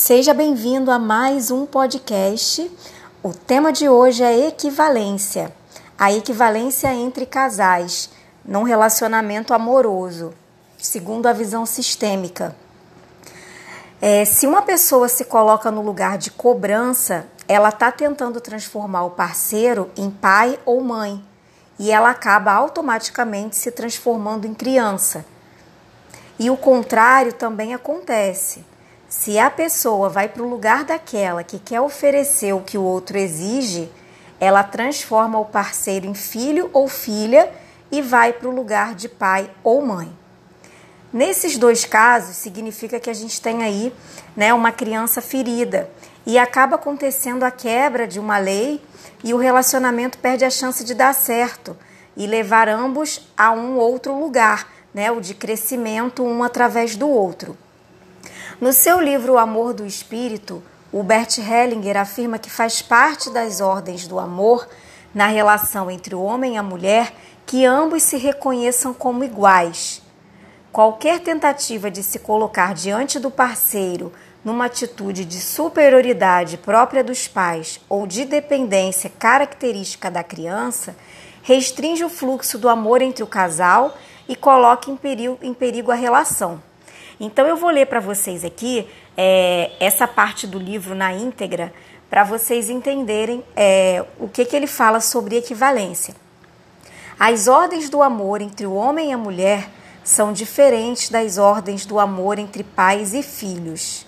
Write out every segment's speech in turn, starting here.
Seja bem-vindo a mais um podcast. O tema de hoje é equivalência. A equivalência entre casais num relacionamento amoroso, segundo a visão sistêmica. É, se uma pessoa se coloca no lugar de cobrança, ela está tentando transformar o parceiro em pai ou mãe e ela acaba automaticamente se transformando em criança. E o contrário também acontece. Se a pessoa vai para o lugar daquela que quer oferecer o que o outro exige, ela transforma o parceiro em filho ou filha e vai para o lugar de pai ou mãe. Nesses dois casos, significa que a gente tem aí né, uma criança ferida e acaba acontecendo a quebra de uma lei e o relacionamento perde a chance de dar certo e levar ambos a um outro lugar, né, o de crescimento um através do outro. No seu livro O Amor do Espírito, o Bert Hellinger afirma que faz parte das ordens do amor na relação entre o homem e a mulher que ambos se reconheçam como iguais. Qualquer tentativa de se colocar diante do parceiro numa atitude de superioridade própria dos pais ou de dependência característica da criança restringe o fluxo do amor entre o casal e coloca em perigo, em perigo a relação. Então eu vou ler para vocês aqui é, essa parte do livro na íntegra para vocês entenderem é, o que, que ele fala sobre equivalência. As ordens do amor entre o homem e a mulher são diferentes das ordens do amor entre pais e filhos.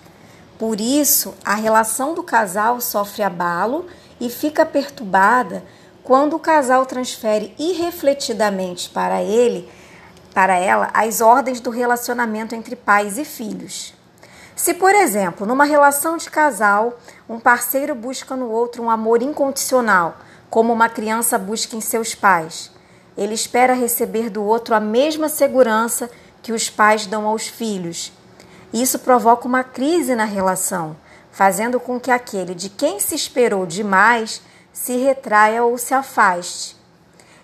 Por isso, a relação do casal sofre abalo e fica perturbada quando o casal transfere irrefletidamente para ele para ela as ordens do relacionamento entre pais e filhos. Se, por exemplo, numa relação de casal, um parceiro busca no outro um amor incondicional, como uma criança busca em seus pais, ele espera receber do outro a mesma segurança que os pais dão aos filhos. Isso provoca uma crise na relação, fazendo com que aquele de quem se esperou demais se retraia ou se afaste.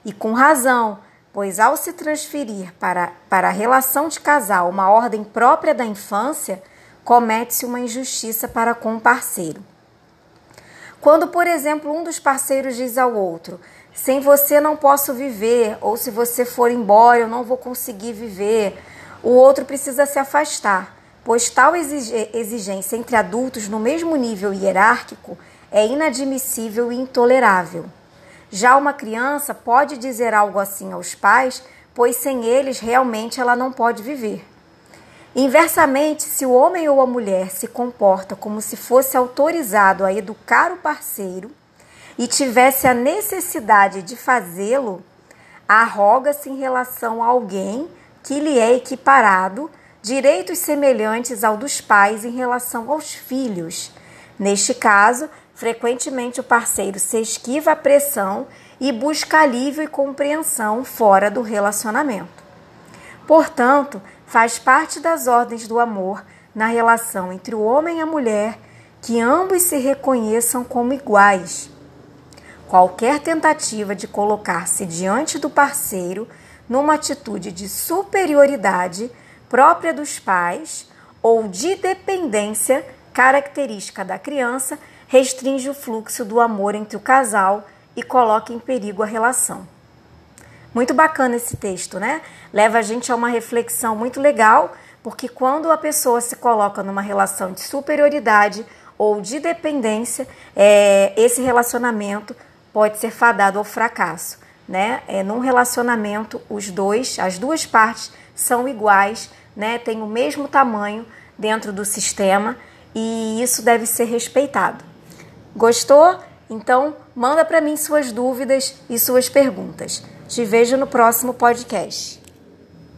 E com razão, pois ao se transferir para, para a relação de casal uma ordem própria da infância, comete-se uma injustiça para com o parceiro. Quando, por exemplo, um dos parceiros diz ao outro: sem você não posso viver, ou se você for embora eu não vou conseguir viver, o outro precisa se afastar, pois tal exigência entre adultos no mesmo nível hierárquico é inadmissível e intolerável. Já uma criança pode dizer algo assim aos pais, pois sem eles realmente ela não pode viver. Inversamente, se o homem ou a mulher se comporta como se fosse autorizado a educar o parceiro e tivesse a necessidade de fazê-lo, arroga-se em relação a alguém que lhe é equiparado direitos semelhantes ao dos pais em relação aos filhos. Neste caso, Frequentemente, o parceiro se esquiva à pressão e busca alívio e compreensão fora do relacionamento. Portanto, faz parte das ordens do amor na relação entre o homem e a mulher que ambos se reconheçam como iguais. Qualquer tentativa de colocar-se diante do parceiro numa atitude de superioridade própria dos pais ou de dependência característica da criança restringe o fluxo do amor entre o casal e coloca em perigo a relação. Muito bacana esse texto, né? Leva a gente a uma reflexão muito legal, porque quando a pessoa se coloca numa relação de superioridade ou de dependência, é, esse relacionamento pode ser fadado ao fracasso, né? É, num relacionamento, os dois, as duas partes são iguais, né? Tem o mesmo tamanho dentro do sistema e isso deve ser respeitado. Gostou? Então, manda para mim suas dúvidas e suas perguntas. Te vejo no próximo podcast.